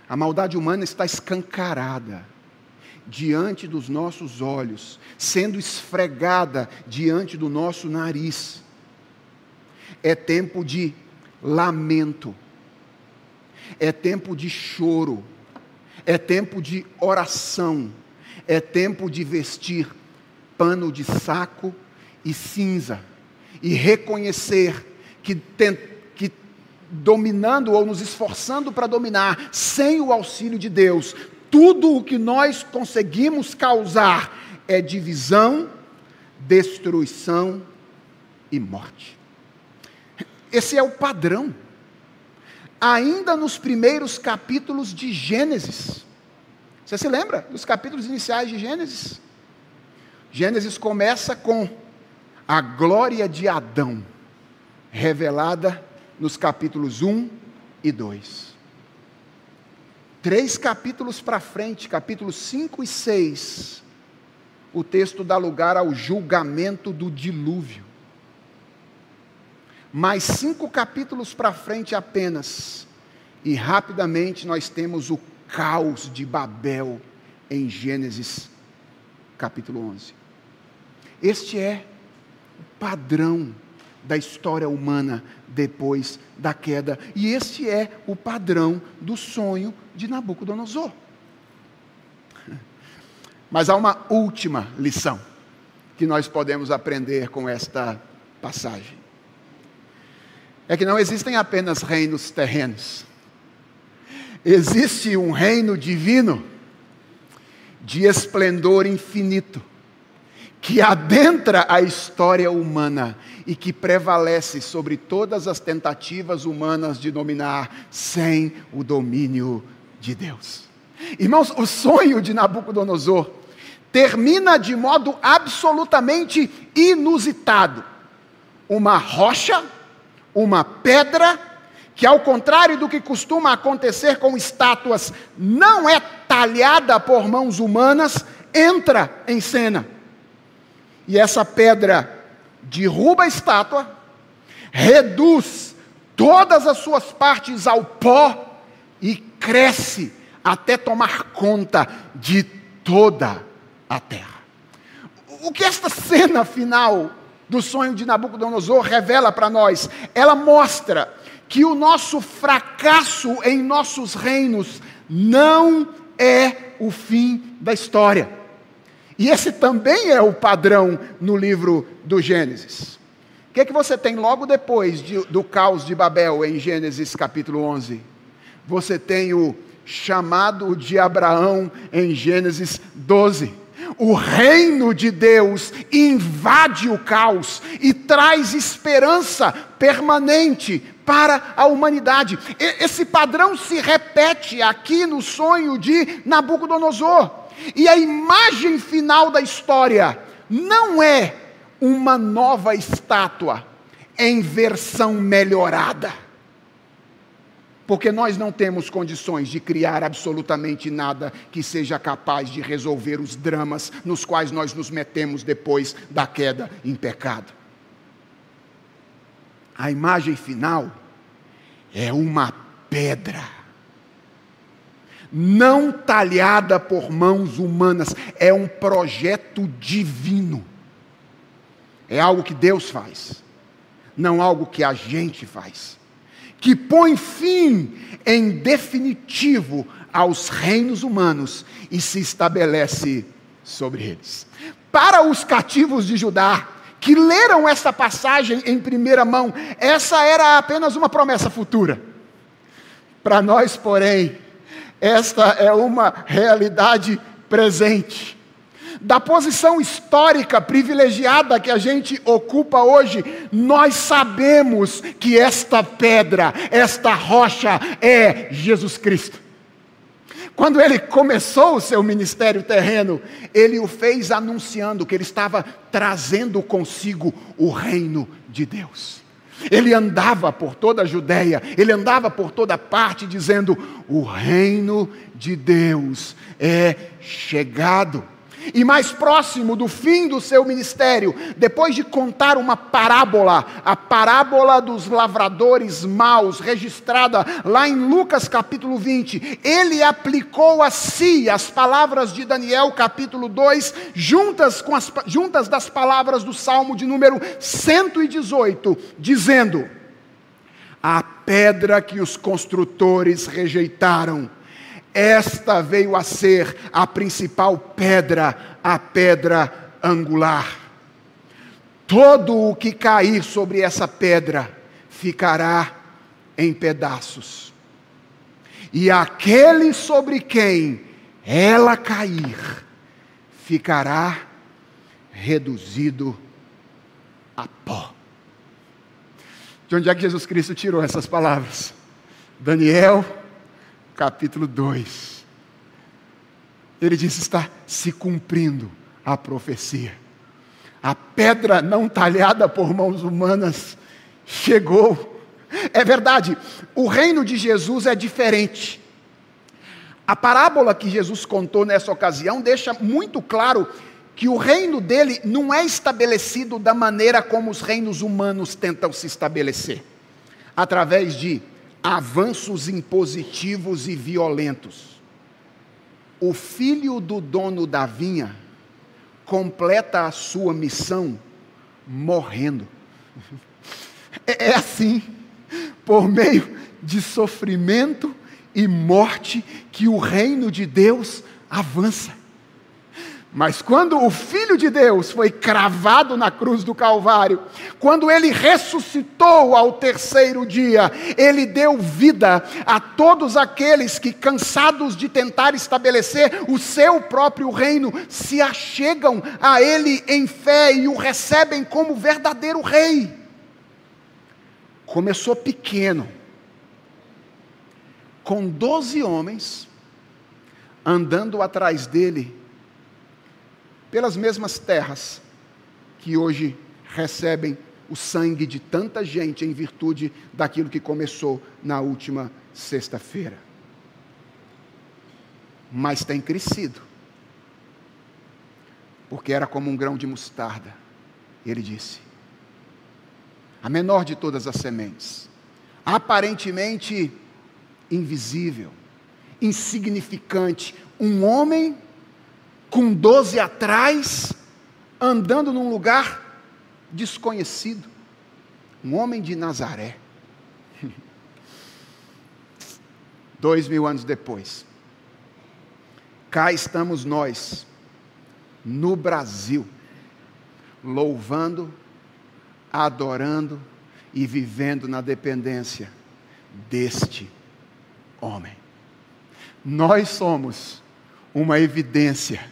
A maldade humana está escancarada diante dos nossos olhos, sendo esfregada diante do nosso nariz. É tempo de lamento, é tempo de choro, é tempo de oração, É tempo de vestir pano de saco e cinza e reconhecer que, que dominando ou nos esforçando para dominar, sem o auxílio de Deus, tudo o que nós conseguimos causar é divisão, destruição e morte. Esse é o padrão. Ainda nos primeiros capítulos de Gênesis. Você se lembra dos capítulos iniciais de Gênesis? Gênesis começa com a glória de Adão, revelada nos capítulos 1 e 2. Três capítulos para frente, capítulos 5 e 6, o texto dá lugar ao julgamento do dilúvio. Mais cinco capítulos para frente apenas, e rapidamente nós temos o caos de Babel em Gênesis capítulo 11. Este é padrão da história humana depois da queda. E este é o padrão do sonho de Nabucodonosor. Mas há uma última lição que nós podemos aprender com esta passagem. É que não existem apenas reinos terrenos. Existe um reino divino de esplendor infinito que adentra a história humana e que prevalece sobre todas as tentativas humanas de dominar sem o domínio de Deus. Irmãos, o sonho de Nabucodonosor termina de modo absolutamente inusitado. Uma rocha, uma pedra, que ao contrário do que costuma acontecer com estátuas, não é talhada por mãos humanas, entra em cena e essa pedra derruba a estátua, reduz todas as suas partes ao pó e cresce até tomar conta de toda a terra. O que esta cena final do sonho de Nabucodonosor revela para nós? Ela mostra que o nosso fracasso em nossos reinos não é o fim da história. E esse também é o padrão no livro do Gênesis. O que, é que você tem logo depois de, do caos de Babel, em Gênesis capítulo 11? Você tem o chamado de Abraão, em Gênesis 12. O reino de Deus invade o caos e traz esperança permanente para a humanidade. Esse padrão se repete aqui no sonho de Nabucodonosor. E a imagem final da história não é uma nova estátua em versão melhorada. Porque nós não temos condições de criar absolutamente nada que seja capaz de resolver os dramas nos quais nós nos metemos depois da queda em pecado. A imagem final é uma pedra não talhada por mãos humanas, é um projeto divino. É algo que Deus faz, não algo que a gente faz. Que põe fim em definitivo aos reinos humanos e se estabelece sobre eles. Para os cativos de Judá, que leram essa passagem em primeira mão, essa era apenas uma promessa futura. Para nós, porém, esta é uma realidade presente. Da posição histórica privilegiada que a gente ocupa hoje, nós sabemos que esta pedra, esta rocha é Jesus Cristo. Quando ele começou o seu ministério terreno, ele o fez anunciando que ele estava trazendo consigo o reino de Deus. Ele andava por toda a Judéia, ele andava por toda parte dizendo: o reino de Deus é chegado. E mais próximo do fim do seu ministério, depois de contar uma parábola, a parábola dos lavradores maus, registrada lá em Lucas capítulo 20, ele aplicou a si as palavras de Daniel capítulo 2, juntas, com as, juntas das palavras do Salmo de número 118, dizendo: A pedra que os construtores rejeitaram esta veio a ser a principal pedra, a pedra angular. Todo o que cair sobre essa pedra ficará em pedaços. E aquele sobre quem ela cair ficará reduzido a pó. De onde é que Jesus Cristo tirou essas palavras? Daniel, capítulo 2. Ele disse: está se cumprindo a profecia. A pedra não talhada por mãos humanas chegou. É verdade, o reino de Jesus é diferente. A parábola que Jesus contou nessa ocasião deixa muito claro que o reino dele não é estabelecido da maneira como os reinos humanos tentam se estabelecer através de avanços impositivos e violentos. O filho do dono da vinha completa a sua missão morrendo. É, é assim, por meio de sofrimento e morte, que o reino de Deus avança. Mas quando o Filho de Deus foi cravado na cruz do Calvário, quando ele ressuscitou ao terceiro dia, ele deu vida a todos aqueles que, cansados de tentar estabelecer o seu próprio reino, se achegam a ele em fé e o recebem como verdadeiro rei. Começou pequeno, com doze homens andando atrás dele pelas mesmas terras que hoje recebem o sangue de tanta gente em virtude daquilo que começou na última sexta-feira. Mas tem crescido, porque era como um grão de mostarda, ele disse. A menor de todas as sementes, aparentemente invisível, insignificante, um homem com doze atrás, andando num lugar desconhecido. Um homem de Nazaré. Dois mil anos depois, cá estamos nós, no Brasil, louvando, adorando e vivendo na dependência deste homem. Nós somos uma evidência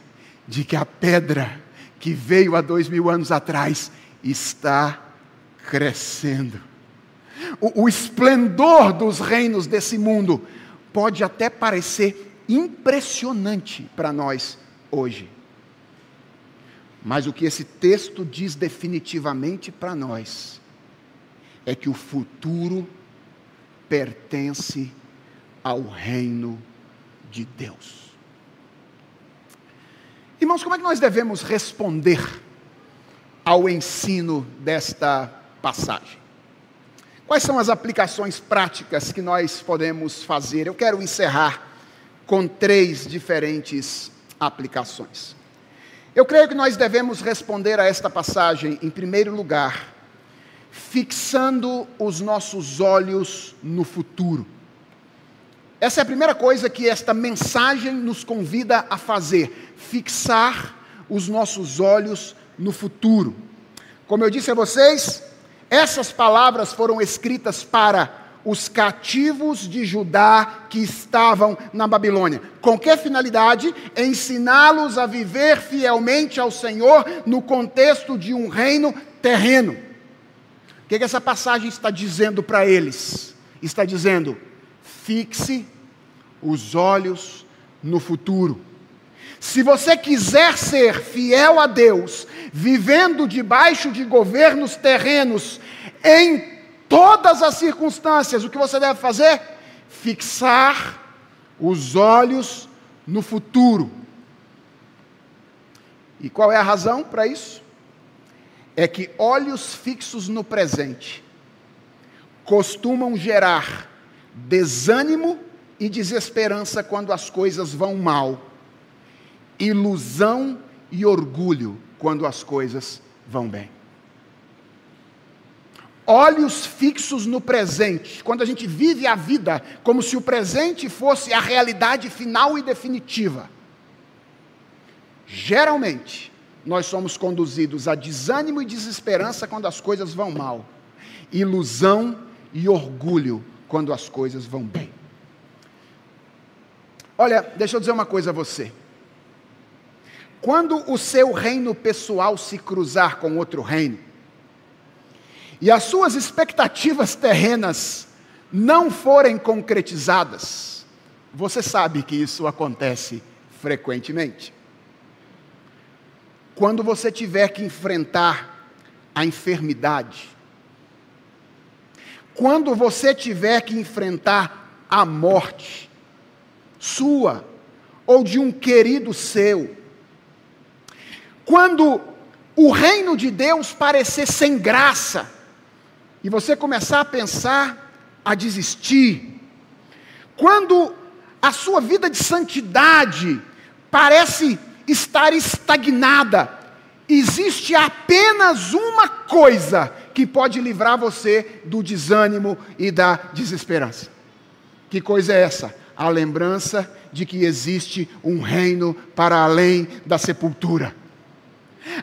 de que a pedra que veio há dois mil anos atrás está crescendo. O, o esplendor dos reinos desse mundo pode até parecer impressionante para nós hoje. Mas o que esse texto diz definitivamente para nós é que o futuro pertence ao reino de Deus. Irmãos, como é que nós devemos responder ao ensino desta passagem? Quais são as aplicações práticas que nós podemos fazer? Eu quero encerrar com três diferentes aplicações. Eu creio que nós devemos responder a esta passagem, em primeiro lugar, fixando os nossos olhos no futuro. Essa é a primeira coisa que esta mensagem nos convida a fazer: fixar os nossos olhos no futuro. Como eu disse a vocês, essas palavras foram escritas para os cativos de Judá que estavam na Babilônia. Com que finalidade? Ensiná-los a viver fielmente ao Senhor no contexto de um reino terreno. O que, que essa passagem está dizendo para eles? Está dizendo: fixe os olhos no futuro. Se você quiser ser fiel a Deus, vivendo debaixo de governos terrenos, em todas as circunstâncias, o que você deve fazer? Fixar os olhos no futuro. E qual é a razão para isso? É que olhos fixos no presente costumam gerar desânimo e desesperança quando as coisas vão mal, ilusão e orgulho quando as coisas vão bem. olhos fixos no presente, quando a gente vive a vida como se o presente fosse a realidade final e definitiva, geralmente nós somos conduzidos a desânimo e desesperança quando as coisas vão mal, ilusão e orgulho quando as coisas vão bem. Olha, deixa eu dizer uma coisa a você. Quando o seu reino pessoal se cruzar com outro reino, e as suas expectativas terrenas não forem concretizadas, você sabe que isso acontece frequentemente. Quando você tiver que enfrentar a enfermidade, quando você tiver que enfrentar a morte, sua ou de um querido seu, quando o reino de Deus parecer sem graça, e você começar a pensar a desistir, quando a sua vida de santidade parece estar estagnada, existe apenas uma coisa que pode livrar você do desânimo e da desesperança. Que coisa é essa? A lembrança de que existe um reino para além da sepultura.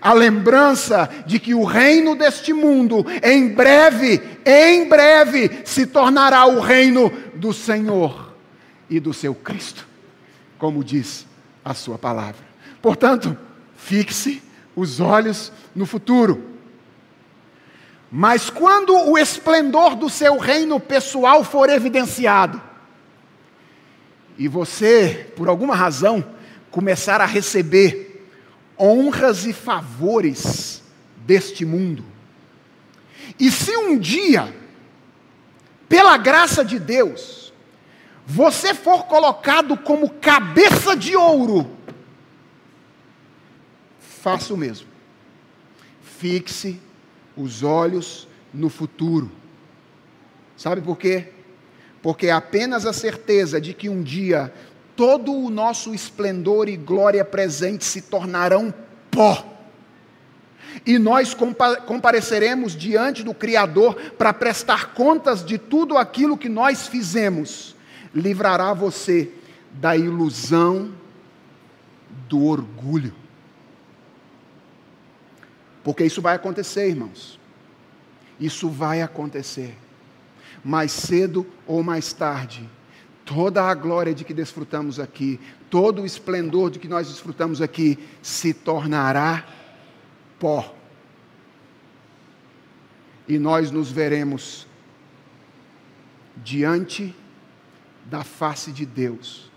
A lembrança de que o reino deste mundo, em breve, em breve, se tornará o reino do Senhor e do seu Cristo, como diz a sua palavra. Portanto, fixe os olhos no futuro. Mas quando o esplendor do seu reino pessoal for evidenciado, e você, por alguma razão, começar a receber honras e favores deste mundo, e se um dia, pela graça de Deus, você for colocado como cabeça de ouro, faça o mesmo. Fixe os olhos no futuro. Sabe por quê? Porque apenas a certeza de que um dia todo o nosso esplendor e glória presente se tornarão pó. E nós compareceremos diante do Criador para prestar contas de tudo aquilo que nós fizemos. Livrará você da ilusão do orgulho. Porque isso vai acontecer, irmãos. Isso vai acontecer. Mais cedo ou mais tarde, toda a glória de que desfrutamos aqui, todo o esplendor de que nós desfrutamos aqui, se tornará pó. E nós nos veremos diante da face de Deus,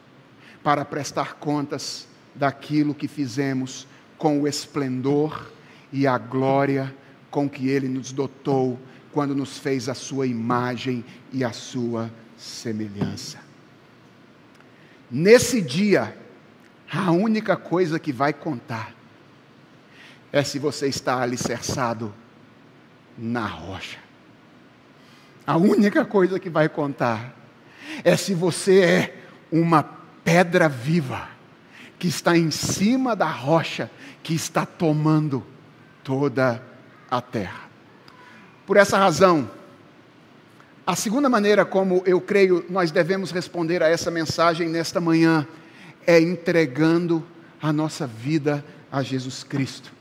para prestar contas daquilo que fizemos com o esplendor e a glória com que Ele nos dotou quando nos fez a Sua imagem e a Sua semelhança. Nesse dia, a única coisa que vai contar é se você está alicerçado na rocha. A única coisa que vai contar é se você é uma pedra viva que está em cima da rocha que está tomando toda a terra. Por essa razão, a segunda maneira como eu creio nós devemos responder a essa mensagem nesta manhã é entregando a nossa vida a Jesus Cristo.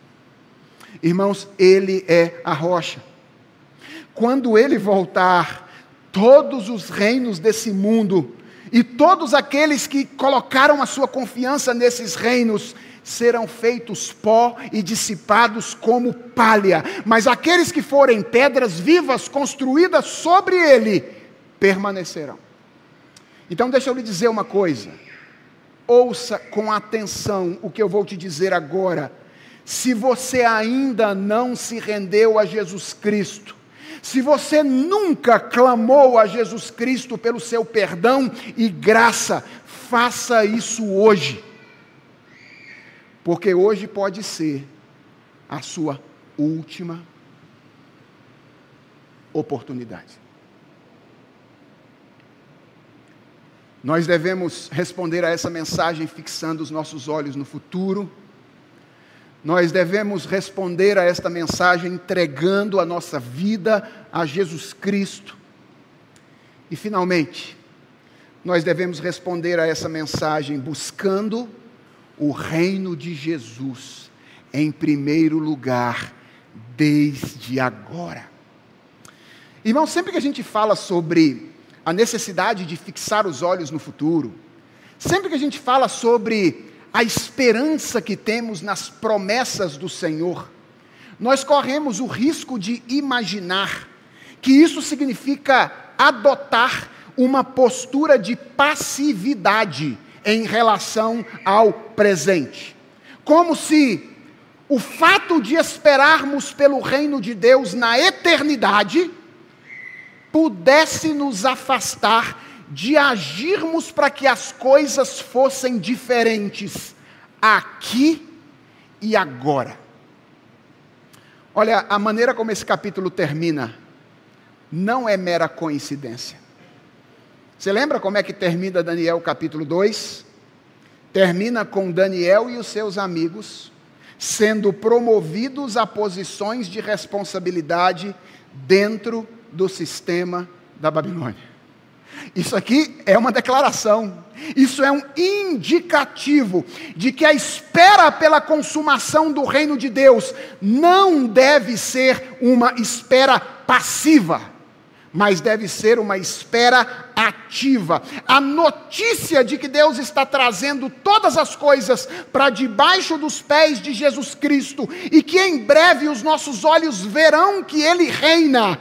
Irmãos, Ele é a rocha. Quando Ele voltar, todos os reinos desse mundo e todos aqueles que colocaram a sua confiança nesses reinos serão feitos pó e dissipados como palha, mas aqueles que forem pedras vivas construídas sobre ele permanecerão. Então, deixa eu lhe dizer uma coisa. Ouça com atenção o que eu vou te dizer agora. Se você ainda não se rendeu a Jesus Cristo, se você nunca clamou a Jesus Cristo pelo seu perdão e graça, faça isso hoje porque hoje pode ser a sua última oportunidade. Nós devemos responder a essa mensagem fixando os nossos olhos no futuro, nós devemos responder a esta mensagem entregando a nossa vida a Jesus Cristo. E, finalmente, nós devemos responder a essa mensagem buscando o reino de Jesus em primeiro lugar, desde agora. Irmão, sempre que a gente fala sobre a necessidade de fixar os olhos no futuro, sempre que a gente fala sobre a esperança que temos nas promessas do Senhor, nós corremos o risco de imaginar que isso significa adotar uma postura de passividade em relação ao presente. Como se o fato de esperarmos pelo reino de Deus na eternidade pudesse nos afastar de agirmos para que as coisas fossem diferentes aqui e agora. Olha, a maneira como esse capítulo termina não é mera coincidência. Você lembra como é que termina Daniel capítulo 2? Termina com Daniel e os seus amigos sendo promovidos a posições de responsabilidade dentro do sistema da Babilônia. Isso aqui é uma declaração, isso é um indicativo de que a espera pela consumação do reino de Deus não deve ser uma espera passiva, mas deve ser uma espera ativa. A notícia de que Deus está trazendo todas as coisas para debaixo dos pés de Jesus Cristo e que em breve os nossos olhos verão que Ele reina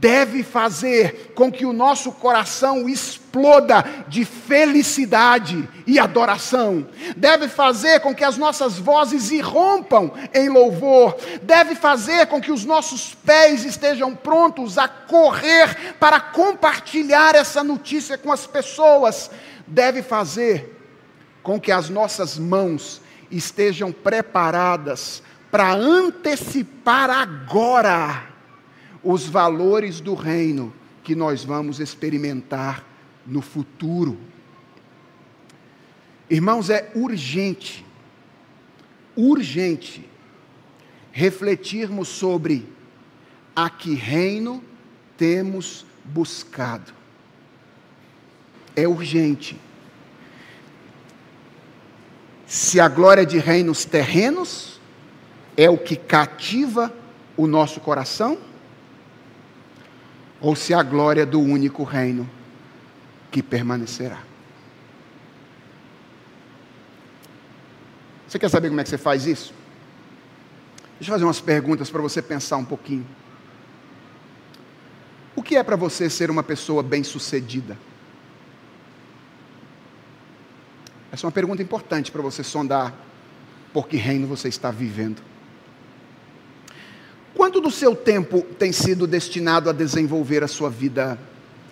deve fazer com que o nosso coração exploda de felicidade e adoração, deve fazer com que as nossas vozes irrompam em louvor, deve fazer com que os nossos pés estejam prontos a correr para compartilhar essa notícia com as pessoas, deve fazer com que as nossas mãos estejam preparadas para antecipar agora os valores do reino que nós vamos experimentar no futuro. Irmãos, é urgente, urgente, refletirmos sobre a que reino temos buscado. É urgente. Se a glória de reinos terrenos é o que cativa o nosso coração, ou se a glória do único reino que permanecerá. Você quer saber como é que você faz isso? Deixa eu fazer umas perguntas para você pensar um pouquinho. O que é para você ser uma pessoa bem-sucedida? Essa é uma pergunta importante para você sondar por que reino você está vivendo. Quanto do seu tempo tem sido destinado a desenvolver a sua vida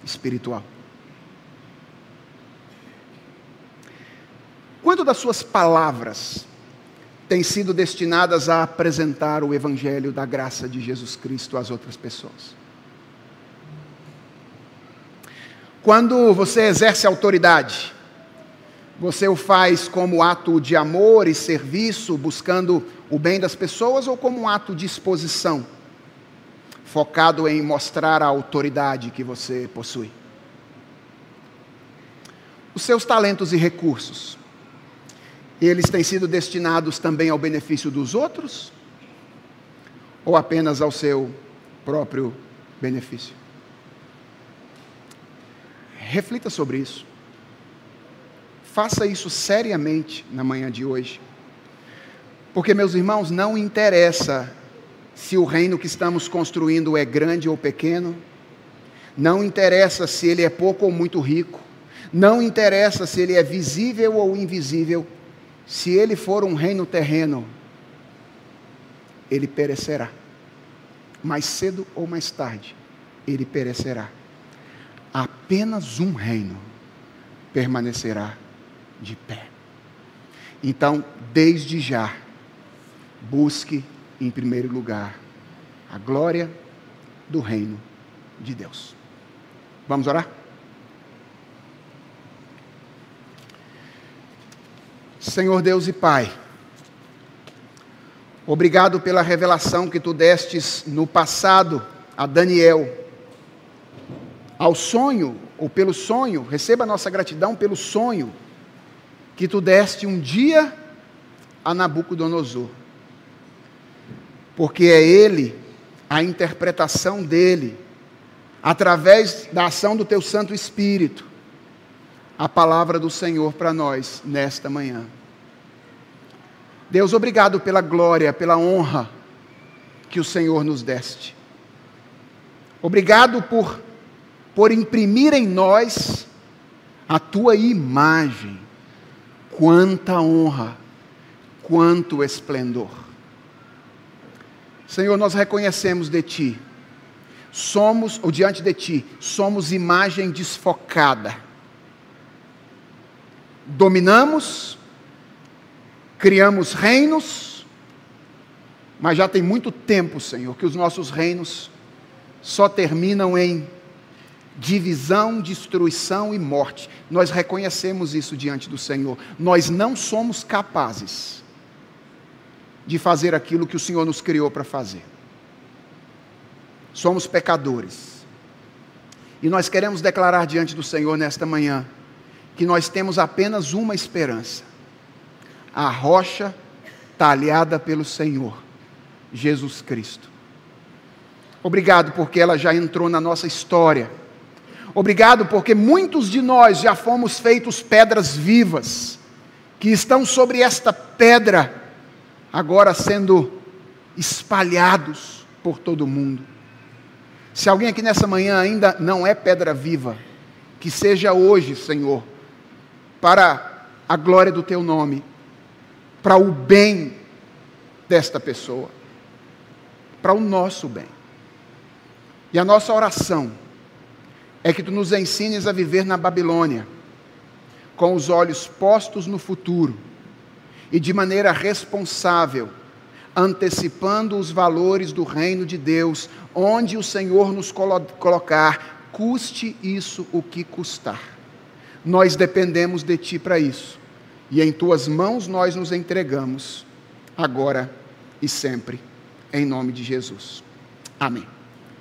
espiritual? Quanto das suas palavras têm sido destinadas a apresentar o Evangelho da graça de Jesus Cristo às outras pessoas? Quando você exerce autoridade, você o faz como ato de amor e serviço, buscando o bem das pessoas ou como um ato de exposição, focado em mostrar a autoridade que você possui? Os seus talentos e recursos, eles têm sido destinados também ao benefício dos outros? Ou apenas ao seu próprio benefício? Reflita sobre isso. Faça isso seriamente na manhã de hoje. Porque, meus irmãos, não interessa se o reino que estamos construindo é grande ou pequeno, não interessa se ele é pouco ou muito rico, não interessa se ele é visível ou invisível, se ele for um reino terreno, ele perecerá. Mais cedo ou mais tarde, ele perecerá. Apenas um reino permanecerá de pé. Então, desde já, busque em primeiro lugar a glória do reino de Deus. Vamos orar? Senhor Deus e Pai, Obrigado pela revelação que tu destes no passado a Daniel. Ao sonho, ou pelo sonho, receba a nossa gratidão pelo sonho que tu deste um dia a Nabucodonosor. Porque é ele, a interpretação dele, através da ação do teu Santo Espírito, a palavra do Senhor para nós nesta manhã. Deus, obrigado pela glória, pela honra que o Senhor nos deste. Obrigado por, por imprimir em nós a tua imagem. Quanta honra, quanto esplendor. Senhor, nós reconhecemos de Ti, somos, ou diante de Ti, somos imagem desfocada. Dominamos, criamos reinos, mas já tem muito tempo, Senhor, que os nossos reinos só terminam em divisão, destruição e morte. Nós reconhecemos isso diante do Senhor. Nós não somos capazes de fazer aquilo que o Senhor nos criou para fazer. Somos pecadores. E nós queremos declarar diante do Senhor nesta manhã que nós temos apenas uma esperança: a rocha talhada pelo Senhor, Jesus Cristo. Obrigado porque ela já entrou na nossa história. Obrigado porque muitos de nós já fomos feitos pedras vivas, que estão sobre esta pedra, agora sendo espalhados por todo o mundo. Se alguém aqui nessa manhã ainda não é pedra viva, que seja hoje, Senhor, para a glória do Teu nome, para o bem desta pessoa, para o nosso bem. E a nossa oração é que tu nos ensines a viver na Babilônia, com os olhos postos no futuro e de maneira responsável, antecipando os valores do reino de Deus, onde o Senhor nos colo colocar, custe isso o que custar. Nós dependemos de Ti para isso, e em Tuas mãos nós nos entregamos, agora e sempre, em nome de Jesus. Amém.